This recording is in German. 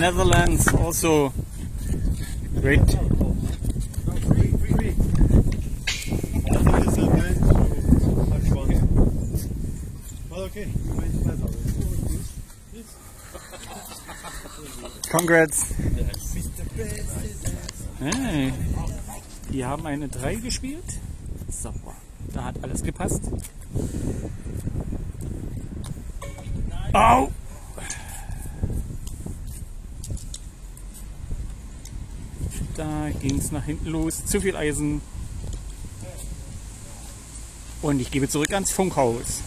Netherlands also great. Congrats. Hey, die haben eine 3 gespielt. Sauber. Da hat alles gepasst. Au! Da ging es nach hinten los. Zu viel Eisen. Und ich gebe zurück ans Funkhaus.